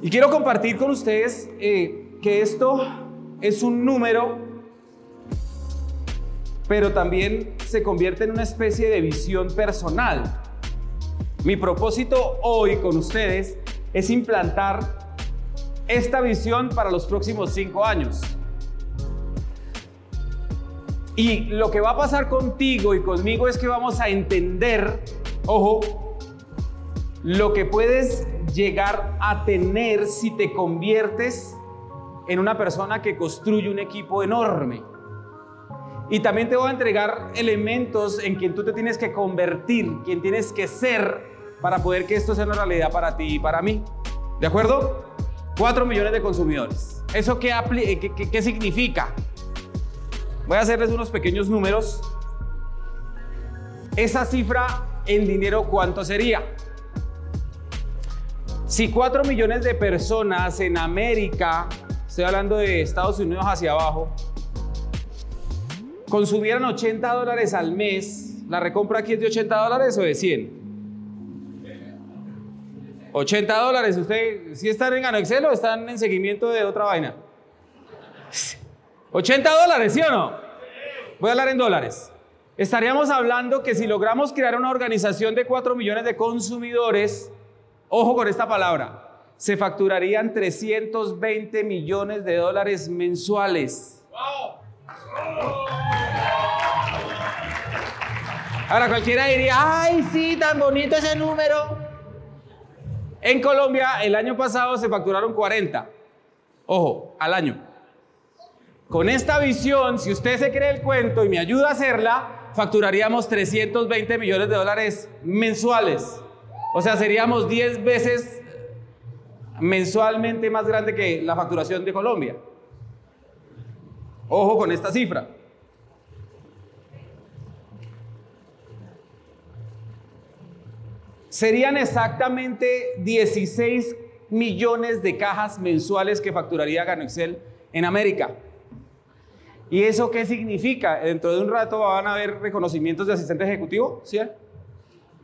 Y quiero compartir con ustedes eh, que esto es un número, pero también se convierte en una especie de visión personal. Mi propósito hoy con ustedes es implantar esta visión para los próximos cinco años. Y lo que va a pasar contigo y conmigo es que vamos a entender, ojo, lo que puedes llegar a tener si te conviertes en una persona que construye un equipo enorme. Y también te voy a entregar elementos en quien tú te tienes que convertir, quien tienes que ser para poder que esto sea una realidad para ti y para mí. ¿De acuerdo? 4 millones de consumidores. ¿Eso qué, qué, qué significa? Voy a hacerles unos pequeños números. Esa cifra en dinero, ¿cuánto sería? Si 4 millones de personas en América, estoy hablando de Estados Unidos hacia abajo, consumieran 80 dólares al mes, ¿la recompra aquí es de 80 dólares o de 100? 80 dólares, ¿usted si están en Excel o están en seguimiento de otra vaina? 80 dólares, ¿sí o no? Voy a hablar en dólares. Estaríamos hablando que si logramos crear una organización de 4 millones de consumidores, ojo con esta palabra, se facturarían 320 millones de dólares mensuales. Ahora cualquiera diría, ay, sí, tan bonito ese número. En Colombia el año pasado se facturaron 40. Ojo, al año. Con esta visión, si usted se cree el cuento y me ayuda a hacerla, facturaríamos 320 millones de dólares mensuales. O sea, seríamos 10 veces mensualmente más grande que la facturación de Colombia. Ojo con esta cifra. Serían exactamente 16 millones de cajas mensuales que facturaría Excel en América. ¿Y eso qué significa? Dentro de un rato van a haber reconocimientos de asistente ejecutivo, ¿sí?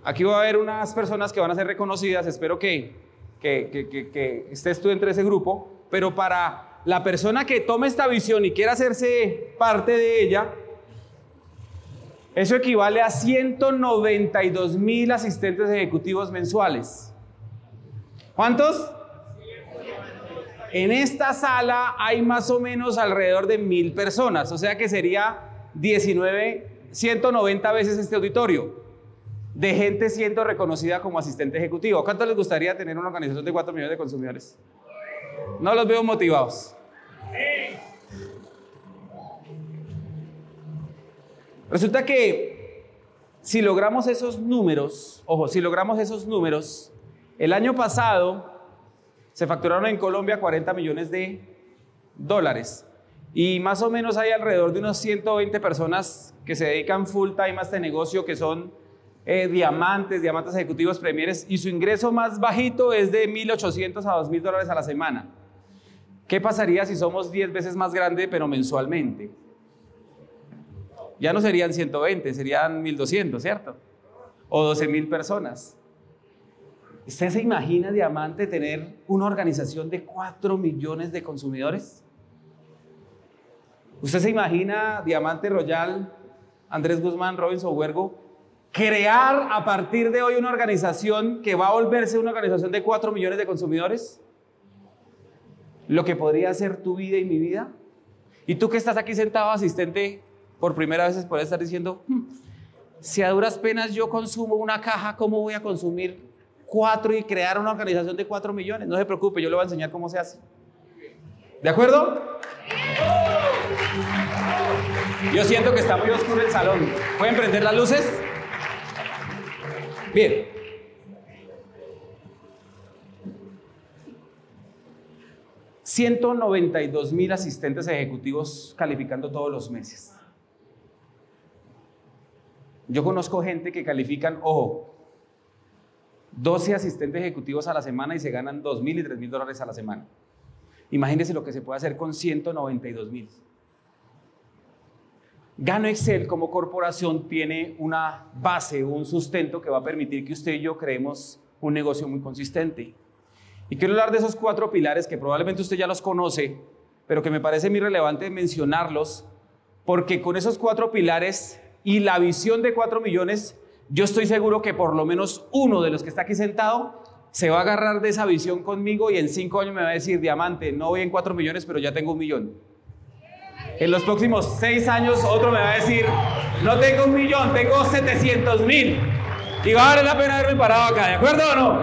Aquí va a haber unas personas que van a ser reconocidas, espero que, que, estés tú entre ese grupo, pero para la persona que tome esta visión y quiera hacerse parte de ella, eso equivale a 192 mil asistentes ejecutivos mensuales. ¿Cuántos? En esta sala hay más o menos alrededor de mil personas, o sea que sería 19, 190 veces este auditorio de gente siendo reconocida como asistente ejecutivo. ¿Cuánto les gustaría tener una organización de 4 millones de consumidores? No los veo motivados. Resulta que si logramos esos números, ojo, si logramos esos números, el año pasado se facturaron en Colombia 40 millones de dólares. Y más o menos hay alrededor de unos 120 personas que se dedican full time a este negocio, que son eh, diamantes, diamantes ejecutivos premieres, y su ingreso más bajito es de 1.800 a 2.000 dólares a la semana. ¿Qué pasaría si somos 10 veces más grande, pero mensualmente? Ya no serían 120, serían 1.200, ¿cierto? O 12.000 personas. ¿Usted se imagina, Diamante, tener una organización de 4 millones de consumidores? ¿Usted se imagina, Diamante Royal, Andrés Guzmán, Robinson Huergo, crear a partir de hoy una organización que va a volverse una organización de 4 millones de consumidores? Lo que podría ser tu vida y mi vida. Y tú que estás aquí sentado, asistente, por primera vez puedes estar diciendo, hmm, si a duras penas yo consumo una caja, ¿cómo voy a consumir cuatro y crear una organización de cuatro millones. No se preocupe, yo le voy a enseñar cómo se hace. ¿De acuerdo? Yo siento que está muy oscuro el salón. ¿Pueden prender las luces? Bien. $192 mil asistentes ejecutivos calificando todos los meses. Yo conozco gente que califican, ojo, 12 asistentes ejecutivos a la semana y se ganan 2 mil y 3 mil dólares a la semana. Imagínense lo que se puede hacer con 192 mil. Gano Excel como corporación tiene una base, un sustento que va a permitir que usted y yo creemos un negocio muy consistente. Y quiero hablar de esos cuatro pilares que probablemente usted ya los conoce, pero que me parece muy relevante mencionarlos, porque con esos cuatro pilares y la visión de cuatro millones, yo estoy seguro que por lo menos uno de los que está aquí sentado se va a agarrar de esa visión conmigo y en cinco años me va a decir, diamante, no voy en cuatro millones, pero ya tengo un millón. En los próximos seis años otro me va a decir, no tengo un millón, tengo 700 mil. Y va a valer la pena haberme parado acá, ¿de acuerdo o no?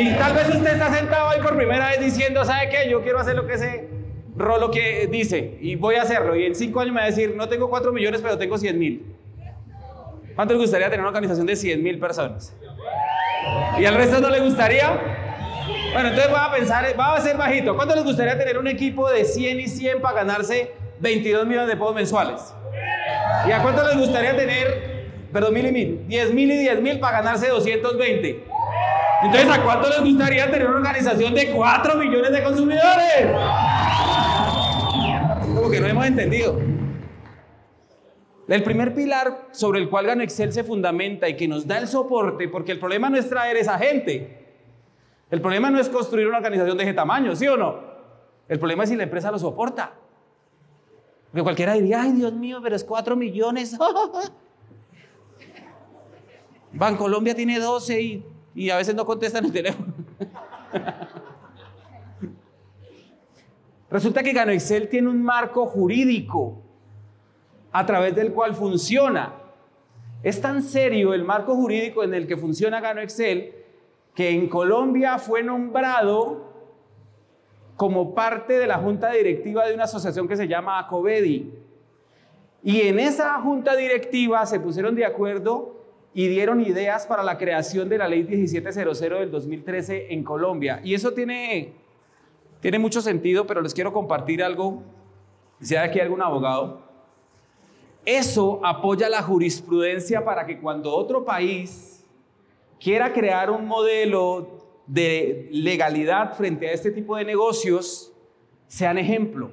Y tal vez usted está sentado ahí por primera vez diciendo, ¿sabe qué? Yo quiero hacer lo que ese rolo que dice y voy a hacerlo. Y en cinco años me va a decir, no tengo cuatro millones, pero tengo 100 mil. ¿Cuánto le gustaría tener una organización de 100 mil personas? ¿Y al resto no le gustaría? Bueno, entonces va a pensar, va a ser bajito. ¿Cuánto les gustaría tener un equipo de 100 y 100 para ganarse 22 millones de pesos mensuales? ¿Y a cuánto les gustaría tener, perdón, mil y mil, 10 mil y 10 mil para ganarse 220? Entonces, ¿a cuánto les gustaría tener una organización de 4 millones de consumidores? Como que no hemos entendido. El primer pilar sobre el cual Gano Excel se fundamenta y que nos da el soporte, porque el problema no es traer esa gente. El problema no es construir una organización de ese tamaño, ¿sí o no? El problema es si la empresa lo soporta. Porque cualquiera diría, ay Dios mío, pero es 4 millones. Bancolombia tiene 12 y, y a veces no contestan el teléfono. Resulta que Gano Excel tiene un marco jurídico a través del cual funciona. Es tan serio el marco jurídico en el que funciona Gano Excel que en Colombia fue nombrado como parte de la junta directiva de una asociación que se llama ACOBEDI. Y en esa junta directiva se pusieron de acuerdo y dieron ideas para la creación de la ley 1700 del 2013 en Colombia. Y eso tiene, tiene mucho sentido, pero les quiero compartir algo, si hay aquí algún abogado. Eso apoya la jurisprudencia para que cuando otro país quiera crear un modelo de legalidad frente a este tipo de negocios, sean ejemplo.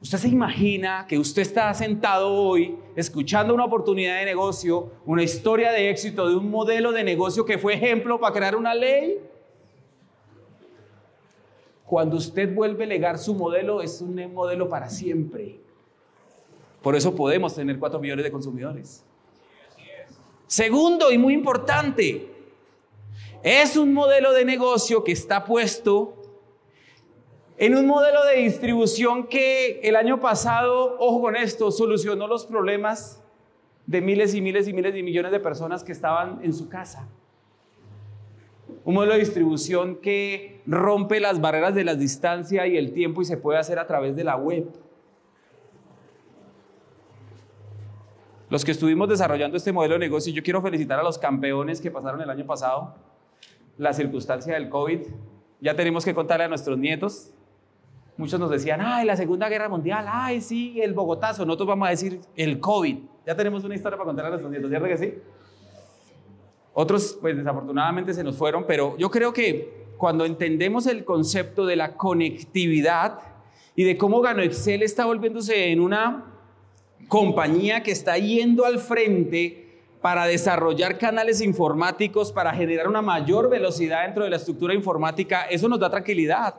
Usted se imagina que usted está sentado hoy escuchando una oportunidad de negocio, una historia de éxito de un modelo de negocio que fue ejemplo para crear una ley. Cuando usted vuelve a legar su modelo, es un modelo para siempre. Por eso podemos tener 4 millones de consumidores. Segundo y muy importante, es un modelo de negocio que está puesto en un modelo de distribución que el año pasado, ojo con esto, solucionó los problemas de miles y miles y miles de millones de personas que estaban en su casa. Un modelo de distribución que rompe las barreras de la distancia y el tiempo y se puede hacer a través de la web. Los que estuvimos desarrollando este modelo de negocio, yo quiero felicitar a los campeones que pasaron el año pasado, la circunstancia del COVID. Ya tenemos que contarle a nuestros nietos. Muchos nos decían, ay, la Segunda Guerra Mundial, ay, sí, el Bogotazo. Nosotros vamos a decir el COVID. Ya tenemos una historia para contarle a nuestros nietos, ¿cierto que sí? Otros, pues desafortunadamente se nos fueron, pero yo creo que cuando entendemos el concepto de la conectividad y de cómo Gano Excel está volviéndose en una compañía que está yendo al frente para desarrollar canales informáticos, para generar una mayor velocidad dentro de la estructura informática, eso nos da tranquilidad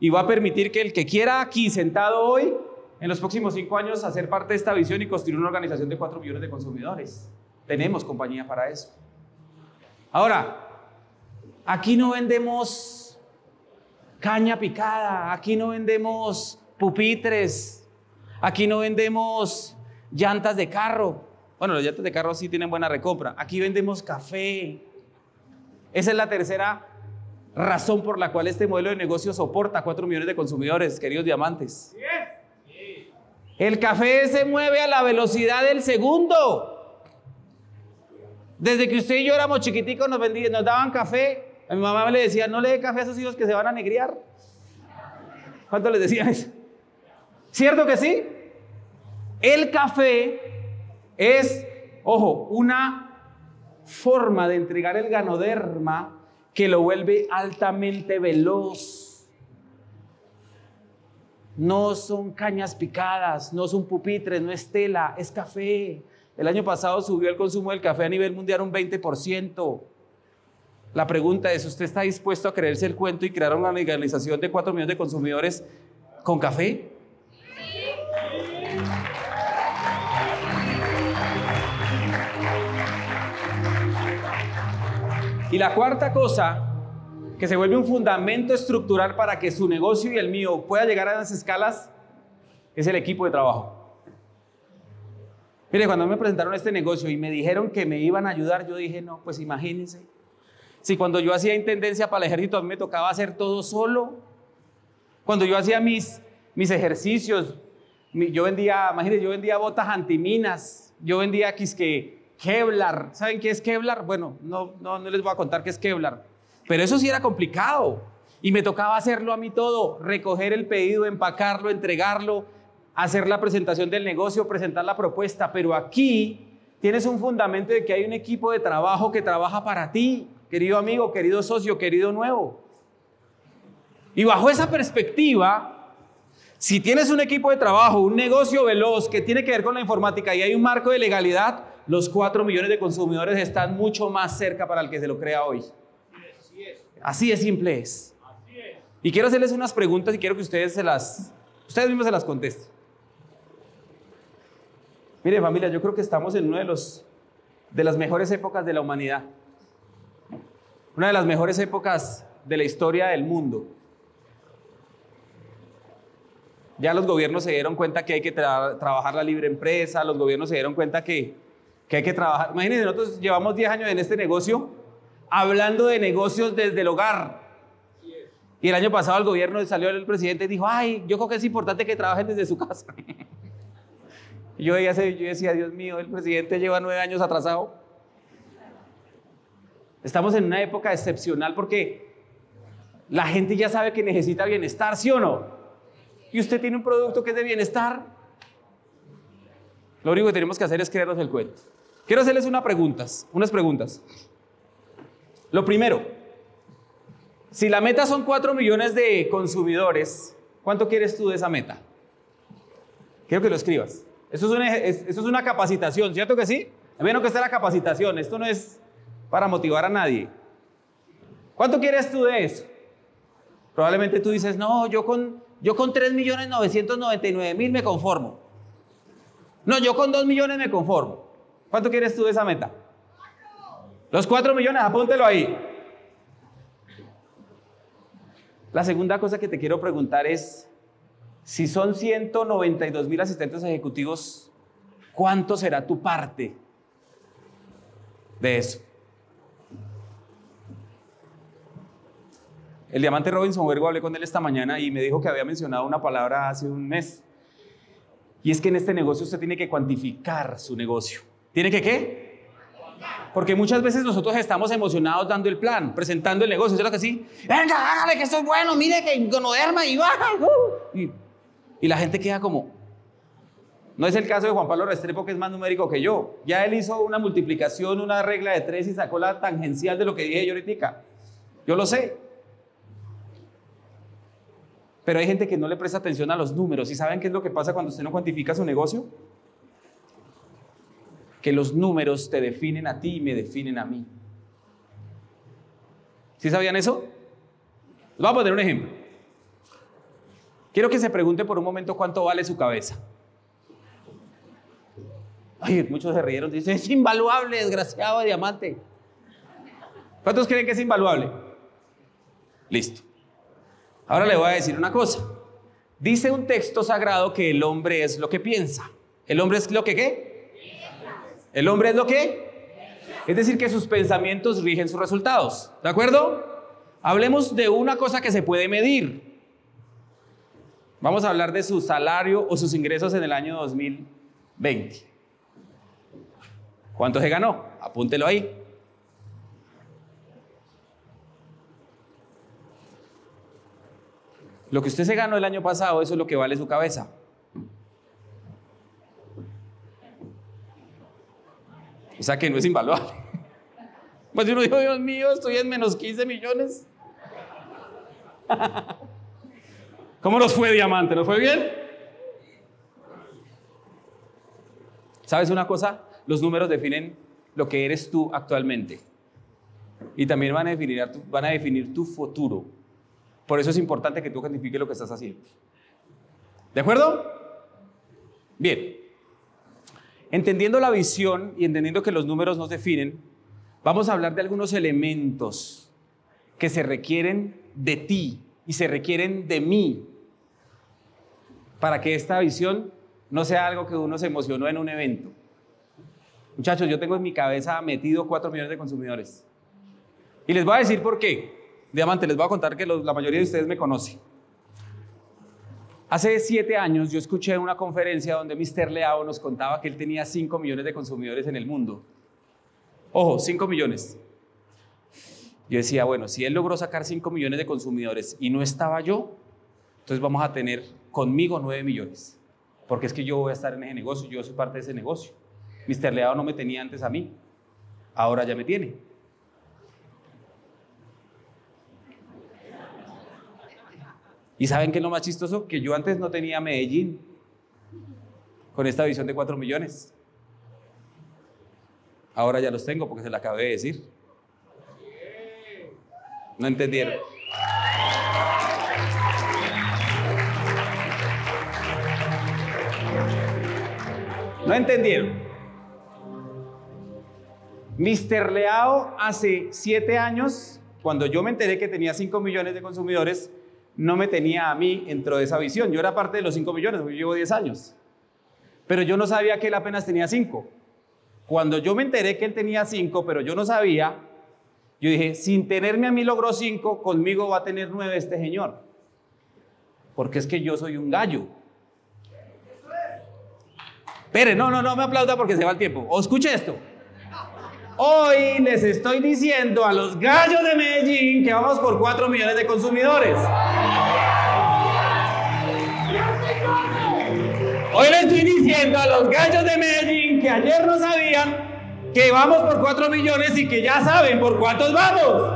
y va a permitir que el que quiera aquí sentado hoy, en los próximos cinco años, hacer parte de esta visión y construir una organización de cuatro millones de consumidores. Tenemos compañía para eso. Ahora, aquí no vendemos caña picada, aquí no vendemos pupitres, aquí no vendemos llantas de carro. Bueno, las llantas de carro sí tienen buena recompra. Aquí vendemos café. Esa es la tercera razón por la cual este modelo de negocio soporta a 4 millones de consumidores, queridos diamantes. El café se mueve a la velocidad del segundo. Desde que usted y yo éramos chiquiticos nos, vendían, nos daban café. A mi mamá le decía, no le dé café a esos hijos que se van a negriar. ¿Cuánto les decían eso? ¿Cierto que sí? El café es, ojo, una forma de entregar el ganoderma que lo vuelve altamente veloz. No son cañas picadas, no son pupitres, no es tela, es café. El año pasado subió el consumo del café a nivel mundial un 20%. La pregunta es, ¿usted está dispuesto a creerse el cuento y crear una legalización de 4 millones de consumidores con café? Y la cuarta cosa, que se vuelve un fundamento estructural para que su negocio y el mío pueda llegar a las escalas, es el equipo de trabajo. Mire, cuando me presentaron este negocio y me dijeron que me iban a ayudar, yo dije, no, pues imagínense. Si cuando yo hacía intendencia para el ejército me tocaba hacer todo solo, cuando yo hacía mis, mis ejercicios, yo vendía, imagínense, yo vendía botas antiminas, yo vendía quisque Kevlar. ¿Saben qué es Kevlar? Bueno, no, no, no les voy a contar qué es Kevlar. Pero eso sí era complicado. Y me tocaba hacerlo a mí todo, recoger el pedido, empacarlo, entregarlo, hacer la presentación del negocio, presentar la propuesta. Pero aquí tienes un fundamento de que hay un equipo de trabajo que trabaja para ti, querido amigo, querido socio, querido nuevo. Y bajo esa perspectiva, si tienes un equipo de trabajo, un negocio veloz que tiene que ver con la informática y hay un marco de legalidad, los 4 millones de consumidores están mucho más cerca para el que se lo crea hoy. Así de simple es. Y quiero hacerles unas preguntas y quiero que ustedes se las, ustedes mismos se las contesten. Mire familia, yo creo que estamos en una de, los, de las mejores épocas de la humanidad. Una de las mejores épocas de la historia del mundo. Ya los gobiernos se dieron cuenta que hay que trabajar la libre empresa, los gobiernos se dieron cuenta que que hay que trabajar. Imagínense, nosotros llevamos 10 años en este negocio hablando de negocios desde el hogar. Y el año pasado el gobierno salió el presidente y dijo, ay, yo creo que es importante que trabajen desde su casa. yo decía, Dios mío, el presidente lleva nueve años atrasado. Estamos en una época excepcional porque la gente ya sabe que necesita bienestar, ¿sí o no? Y usted tiene un producto que es de bienestar. Lo único que tenemos que hacer es creernos el cuento. Quiero hacerles unas preguntas, unas preguntas. Lo primero, si la meta son 4 millones de consumidores, ¿cuánto quieres tú de esa meta? Quiero que lo escribas. Eso es una, eso capacitación, ¿cierto que sí? Menos que esté la capacitación, esto no es para motivar a nadie. ¿Cuánto quieres tú de eso? Probablemente tú dices, no, yo con, yo con 3 millones 999 mil me conformo. No, yo con 2 millones me conformo. ¿Cuánto quieres tú de esa meta? Los 4 millones, apúntelo ahí. La segunda cosa que te quiero preguntar es, si son 192 mil asistentes ejecutivos, ¿cuánto será tu parte de eso? El diamante Robinson Huergo hablé con él esta mañana y me dijo que había mencionado una palabra hace un mes. Y es que en este negocio usted tiene que cuantificar su negocio. ¿Tiene que qué? Porque muchas veces nosotros estamos emocionados dando el plan, presentando el negocio, ¿sabes lo que sí? Venga, hágale que estoy bueno, mire que gonoderma y baja. Uh". Y, y la gente queda como, no es el caso de Juan Pablo Restrepo, que es más numérico que yo. Ya él hizo una multiplicación, una regla de tres y sacó la tangencial de lo que dije yo ahorita. Yo lo sé. Pero hay gente que no le presta atención a los números. ¿Y saben qué es lo que pasa cuando usted no cuantifica su negocio? Que los números te definen a ti y me definen a mí. ¿Sí sabían eso? Les voy a poner un ejemplo. Quiero que se pregunte por un momento cuánto vale su cabeza. Ay, muchos se rieron, dicen, es invaluable, desgraciado de diamante. ¿Cuántos creen que es invaluable? Listo. Ahora le voy a decir una cosa. Dice un texto sagrado que el hombre es lo que piensa. ¿El hombre es lo que qué? El hombre es lo que... Es decir, que sus pensamientos rigen sus resultados. ¿De acuerdo? Hablemos de una cosa que se puede medir. Vamos a hablar de su salario o sus ingresos en el año 2020. ¿Cuánto se ganó? Apúntelo ahí. Lo que usted se ganó el año pasado, eso es lo que vale su cabeza. O sea que no es invaluable. Pues uno dijo, Dios mío, estoy en menos 15 millones. ¿Cómo nos fue Diamante? ¿Nos fue bien? ¿Sabes una cosa? Los números definen lo que eres tú actualmente. y también van a definir van a definir tu futuro. Por eso es importante que tú cuantifiques lo que estás haciendo. ¿De acuerdo? Bien. Entendiendo la visión y entendiendo que los números nos definen, vamos a hablar de algunos elementos que se requieren de ti y se requieren de mí para que esta visión no sea algo que uno se emocionó en un evento. Muchachos, yo tengo en mi cabeza metido 4 millones de consumidores. Y les voy a decir por qué. Diamante, les voy a contar que la mayoría de ustedes me conocen. Hace siete años yo escuché una conferencia donde Mr. Leao nos contaba que él tenía 5 millones de consumidores en el mundo. Ojo, 5 millones. Yo decía, bueno, si él logró sacar 5 millones de consumidores y no estaba yo, entonces vamos a tener conmigo 9 millones. Porque es que yo voy a estar en ese negocio, yo soy parte de ese negocio. Mr. Leao no me tenía antes a mí, ahora ya me tiene. ¿Y saben qué es lo más chistoso? Que yo antes no tenía Medellín con esta visión de 4 millones. Ahora ya los tengo porque se la acabé de decir. No entendieron. No entendieron. Mr. Leao hace siete años, cuando yo me enteré que tenía 5 millones de consumidores, no me tenía a mí dentro de esa visión. Yo era parte de los 5 millones, yo llevo 10 años. Pero yo no sabía que él apenas tenía 5. Cuando yo me enteré que él tenía 5, pero yo no sabía, yo dije, sin tenerme a mí logró 5, conmigo va a tener 9 este señor. Porque es que yo soy un gallo. Espere, no, no, no me aplauda porque se va el tiempo. O escuche esto. Hoy les estoy diciendo a los gallos de Medellín que vamos por 4 millones de consumidores. Hoy les estoy diciendo a los gallos de Medellín que ayer no sabían que vamos por 4 millones y que ya saben por cuántos vamos.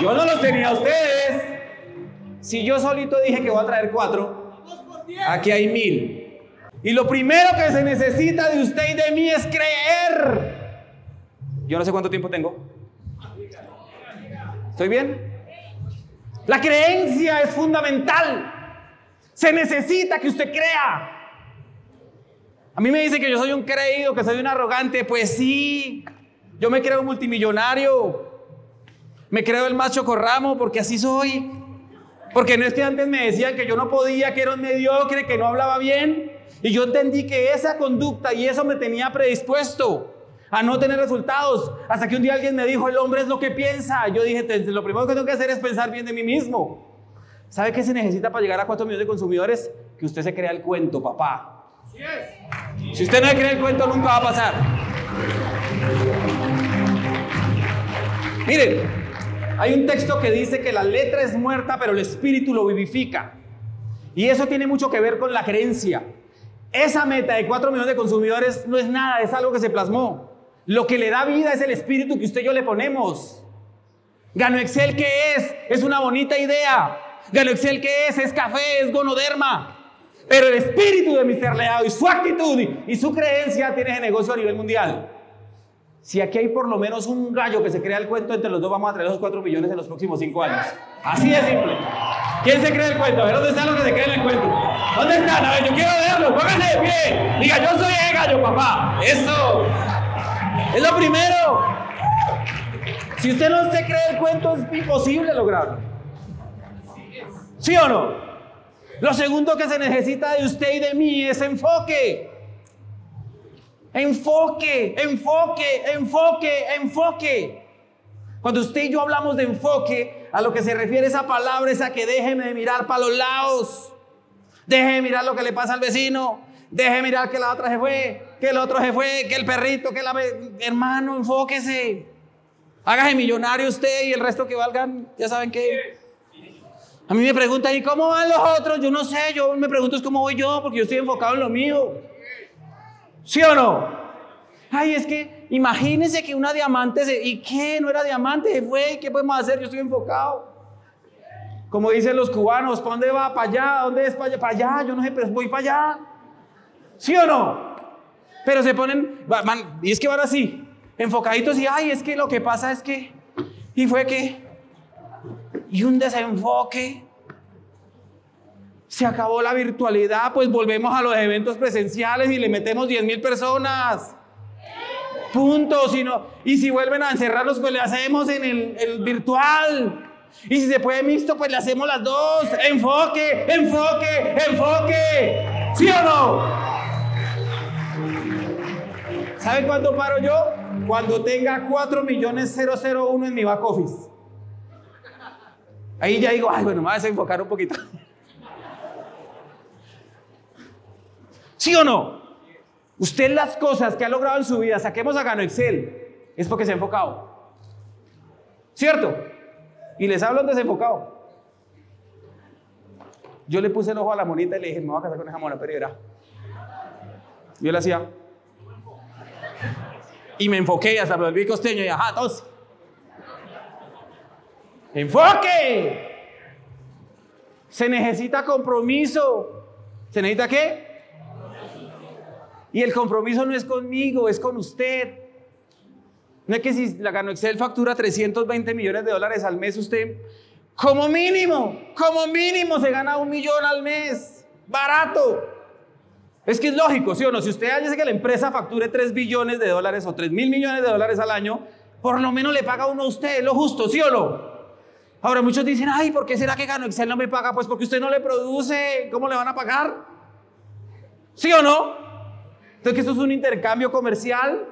Yo no los tenía a ustedes. Si yo solito dije que voy a traer 4, aquí hay mil. Y lo primero que se necesita de usted y de mí es creer. Yo no sé cuánto tiempo tengo. ¿Estoy bien? La creencia es fundamental. Se necesita que usted crea. A mí me dice que yo soy un creído, que soy un arrogante. Pues sí, yo me creo multimillonario. Me creo el macho corramo porque así soy. Porque no es que antes me decían que yo no podía, que era un mediocre, que no hablaba bien. Y yo entendí que esa conducta y eso me tenía predispuesto a no tener resultados. Hasta que un día alguien me dijo, el hombre es lo que piensa. Yo dije, lo primero que tengo que hacer es pensar bien de mí mismo. ¿Sabe qué se necesita para llegar a 4 millones de consumidores? Que usted se crea el cuento, papá. Si usted no cree el cuento, nunca va a pasar. Miren, hay un texto que dice que la letra es muerta, pero el espíritu lo vivifica. Y eso tiene mucho que ver con la creencia. Esa meta de 4 millones de consumidores no es nada, es algo que se plasmó. Lo que le da vida es el espíritu que usted y yo le ponemos. Gano Excel, ¿qué es? Es una bonita idea. Gano Excel, ¿qué es? Es café, es gonoderma. Pero el espíritu de Mr. Leao y su actitud y su creencia tiene ese negocio a nivel mundial. Si aquí hay por lo menos un gallo que se crea el cuento, entre los dos vamos a traer los 4 millones en los próximos 5 años. Así de simple. ¿Quién se cree el cuento? A ver, ¿dónde están los que se creen el cuento? ¿Dónde están? A ver, yo quiero verlos. Pónganse de pie. Diga, yo soy el gallo, papá. Eso. Es lo primero. Si usted no se cree el cuento, es imposible lograrlo. ¿Sí o no? Lo segundo que se necesita de usted y de mí es enfoque. Enfoque, enfoque, enfoque, enfoque. Cuando usted y yo hablamos de enfoque, a lo que se refiere esa palabra es a que déjeme de mirar para los lados. Deje de mirar lo que le pasa al vecino. Deje de mirar que la otra se fue que el otro se fue, que el perrito, que la... Hermano, enfóquese. Hágase millonario usted y el resto que valgan, ya saben que... A mí me preguntan, ¿y cómo van los otros? Yo no sé, yo me pregunto es cómo voy yo, porque yo estoy enfocado en lo mío. ¿Sí o no? Ay, es que imagínense que una diamante se... ¿Y qué? No era diamante, se fue. ¿Qué podemos hacer? Yo estoy enfocado. Como dicen los cubanos, ¿para dónde va? ¿Para allá? ¿Dónde es? ¿Para allá? Para allá. Yo no sé, pero voy para allá. ¿Sí o no? Pero se ponen, y es que van así. enfocaditos y, ay, es que lo que pasa es que, y fue que, y un desenfoque. Se acabó la virtualidad, pues volvemos a los eventos presenciales y le metemos 10 mil personas. Punto. Si y si vuelven a encerrarlos, pues le hacemos en el, el virtual. Y si se puede mixto, pues le hacemos las dos. Enfoque, enfoque, enfoque. ¿Sí o no? ¿Sabe cuánto paro yo? Cuando tenga 4 millones 001 en mi back office. Ahí ya digo, ay, bueno, me voy a desenfocar un poquito. ¿Sí o no? Usted las cosas que ha logrado en su vida, saquemos a Gano Excel, es porque se ha enfocado. ¿Cierto? Y les hablo desenfocado. Yo le puse el ojo a la monita y le dije, me voy a casar con esa mona, pero era. Yo le hacía. Y me enfoqué y hasta me volví costeño y ajá, entonces. ¡Enfoque! Se necesita compromiso. ¿Se necesita qué? Y el compromiso no es conmigo, es con usted. No es que si la Gano Excel factura 320 millones de dólares al mes, usted, como mínimo, como mínimo se gana un millón al mes. Barato. Es que es lógico, ¿sí o no? Si usted dice que la empresa facture 3 billones de dólares o 3 mil millones de dólares al año, por lo menos le paga uno a usted, lo justo, ¿sí o no? Ahora muchos dicen, ay, ¿por qué será que Gano Excel no me paga? Pues porque usted no le produce, ¿cómo le van a pagar? ¿Sí o no? Entonces, que esto es un intercambio comercial.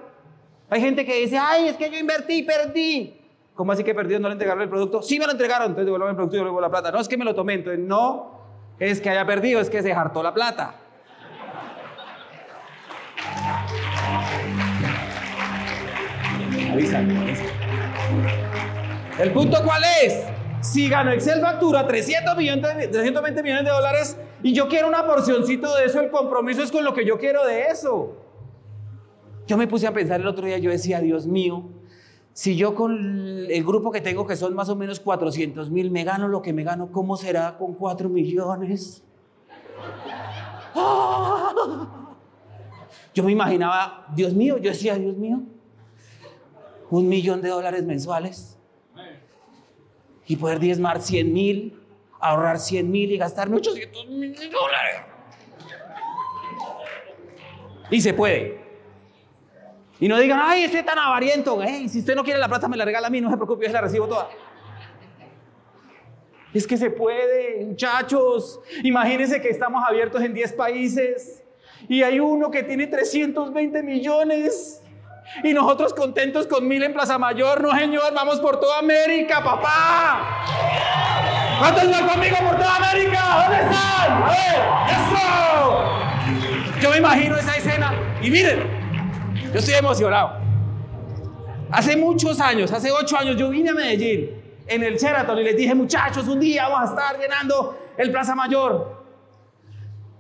Hay gente que dice, ay, es que yo invertí, perdí. ¿Cómo así que perdió? ¿No le entregaron el producto? Sí me lo entregaron, entonces devuelvo el producto y devuelvo la plata. No es que me lo tomé, entonces no es que haya perdido, es que se hartó la plata. ¿El punto cuál es? Si gano Excel factura 300 millones, 320 millones de dólares y yo quiero una porcioncito de eso, el compromiso es con lo que yo quiero de eso. Yo me puse a pensar el otro día, yo decía, Dios mío, si yo con el grupo que tengo, que son más o menos 400 mil, me gano lo que me gano, ¿cómo será con 4 millones? Yo me imaginaba, Dios mío, yo decía, Dios mío, un millón de dólares mensuales y poder diezmar 100 mil, ahorrar 100 mil y gastarme 800 mil dólares. Y se puede. Y no digan, ay, ese tan avariento. si usted no quiere la plata, me la regala a mí, no se preocupe, yo la recibo toda. Es que se puede, muchachos. Imagínense que estamos abiertos en 10 países y hay uno que tiene 320 millones. Y nosotros contentos con mil en Plaza Mayor. No, señor, vamos por toda América, papá. ¿Cuántos van conmigo por toda América? ¿Dónde están? A ver, eso. Yo me imagino esa escena. Y miren, yo estoy emocionado. Hace muchos años, hace ocho años, yo vine a Medellín en el Sheraton y les dije, muchachos, un día vamos a estar llenando el Plaza Mayor.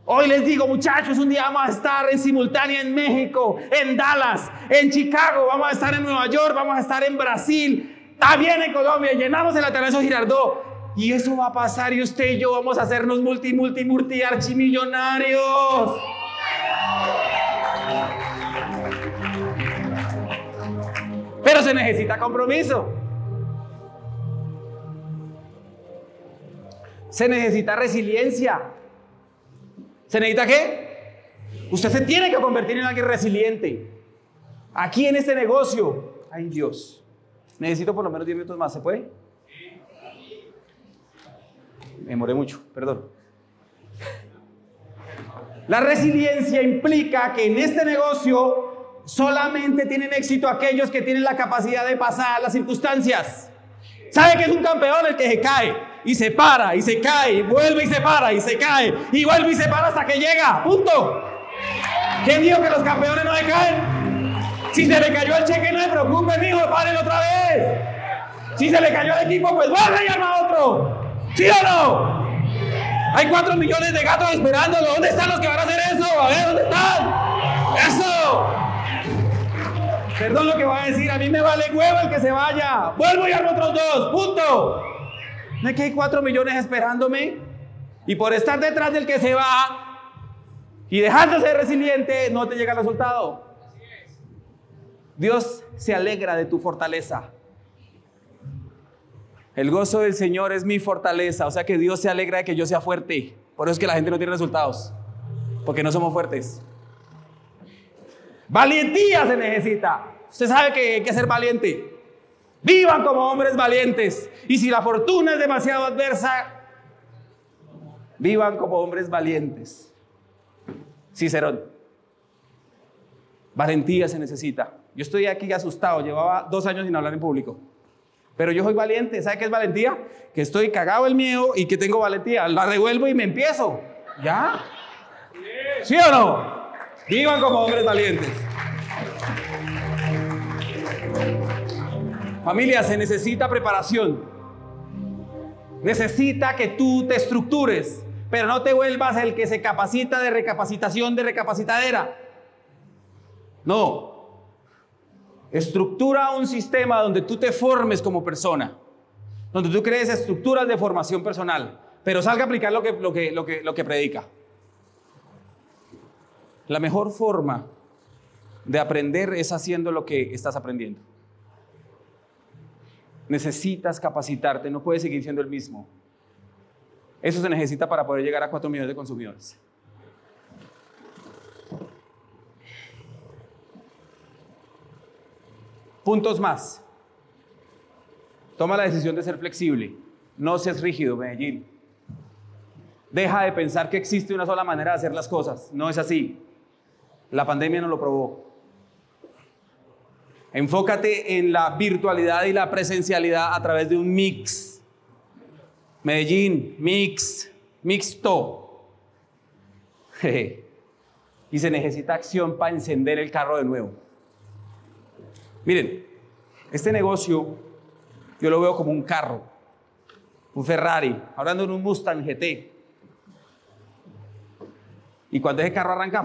Hoy les digo, muchachos, un día vamos a estar en simultánea en México, en Dallas, en Chicago, vamos a estar en Nueva York, vamos a estar en Brasil, también en Colombia, llenamos el Atanasio Girardot. Y eso va a pasar y usted y yo vamos a hacernos multi, multi, multi archimillonarios. Pero se necesita compromiso. Se necesita resiliencia. ¿Se necesita qué? Usted se tiene que convertir en alguien resiliente. Aquí en este negocio. Ay Dios. Necesito por lo menos 10 minutos más. ¿Se puede? Me moré mucho, perdón. La resiliencia implica que en este negocio solamente tienen éxito aquellos que tienen la capacidad de pasar las circunstancias. ¿Sabe que es un campeón el que se cae y se para y se cae, y vuelve y se para y se cae y vuelve y se para hasta que llega? Punto. ¿Quién dijo que los campeones no se caen? Si se le cayó el cheque, no se preocupe, mijo, paren otra vez. Si se le cayó el equipo, pues vuelve y a otro. ¿Sí o no? Hay cuatro millones de gatos esperándolo. ¿Dónde están los que van a hacer eso? A ver, ¿dónde están? ¡Eso! Perdón lo que va a decir, a mí me vale huevo el que se vaya. Vuelvo y hago otros dos, punto. No es que hay cuatro millones esperándome y por estar detrás del que se va y dejándose resiliente no te llega el resultado. Dios se alegra de tu fortaleza. El gozo del Señor es mi fortaleza, o sea que Dios se alegra de que yo sea fuerte. Por eso es que la gente no tiene resultados, porque no somos fuertes. Valentía se necesita. Usted sabe que hay que ser valiente. Vivan como hombres valientes. Y si la fortuna es demasiado adversa, vivan como hombres valientes. Cicerón. Valentía se necesita. Yo estoy aquí asustado, llevaba dos años sin hablar en público. Pero yo soy valiente. ¿Sabe qué es valentía? Que estoy cagado el miedo y que tengo valentía. La revuelvo y me empiezo. ¿Ya? ¿Sí o no? Vivan como hombres valientes. Familia, se necesita preparación. Necesita que tú te estructures, pero no te vuelvas el que se capacita de recapacitación de recapacitadera. No. Estructura un sistema donde tú te formes como persona, donde tú crees estructuras de formación personal, pero salga a aplicar lo que, lo que, lo que, lo que predica. La mejor forma de aprender es haciendo lo que estás aprendiendo. Necesitas capacitarte, no puedes seguir siendo el mismo. Eso se necesita para poder llegar a 4 millones de consumidores. Puntos más. Toma la decisión de ser flexible. No seas rígido, Medellín. Deja de pensar que existe una sola manera de hacer las cosas. No es así. La pandemia no lo probó. Enfócate en la virtualidad y la presencialidad a través de un mix. Medellín, mix, mixto. y se necesita acción para encender el carro de nuevo. Miren, este negocio yo lo veo como un carro, un Ferrari, hablando de un Mustang GT. Y cuando ese carro arranca,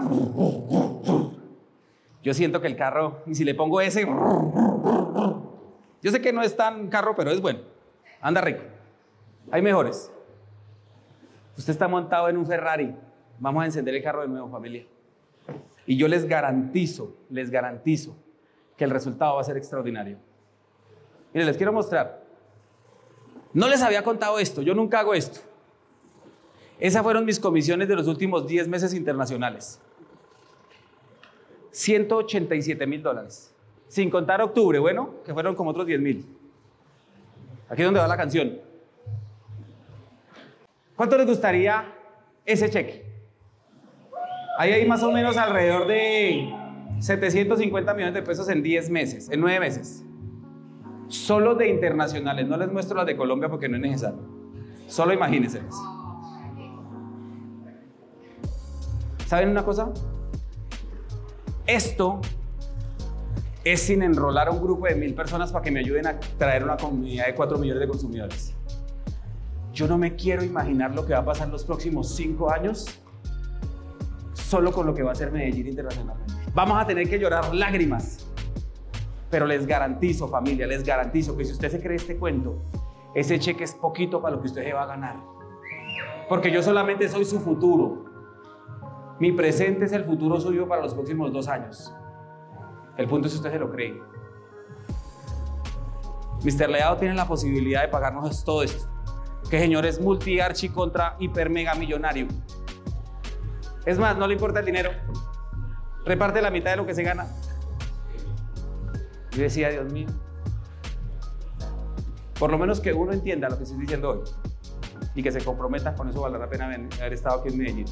yo siento que el carro, y si le pongo ese, yo sé que no es tan carro, pero es bueno, anda rico. Hay mejores. Usted está montado en un Ferrari, vamos a encender el carro de nuevo, familia. Y yo les garantizo, les garantizo que el resultado va a ser extraordinario. Miren, les quiero mostrar. No les había contado esto, yo nunca hago esto. Esas fueron mis comisiones de los últimos 10 meses internacionales. 187 mil dólares. Sin contar octubre, bueno, que fueron como otros 10 mil. Aquí es donde va la canción. ¿Cuánto les gustaría ese cheque? Ahí hay más o menos alrededor de 750 millones de pesos en 10 meses, en 9 meses. Solo de internacionales, no les muestro las de Colombia porque no es necesario. Solo imagínense. ¿Saben una cosa? Esto es sin enrolar a un grupo de mil personas para que me ayuden a traer una comunidad de 4 millones de consumidores. Yo no me quiero imaginar lo que va a pasar los próximos 5 años solo con lo que va a ser Medellín internacionalmente. Vamos a tener que llorar lágrimas. Pero les garantizo, familia, les garantizo que si usted se cree este cuento, ese cheque es poquito para lo que usted se va a ganar. Porque yo solamente soy su futuro. Mi presente es el futuro suyo para los próximos dos años. El punto es si usted se lo cree. Mr. Leado tiene la posibilidad de pagarnos todo esto. Que señor es multi, archi, contra, hiper, mega millonario. Es más, no le importa el dinero reparte la mitad de lo que se gana. Yo decía, Dios mío, por lo menos que uno entienda lo que estoy diciendo hoy y que se comprometa, con eso vale la pena haber estado aquí en Medellín.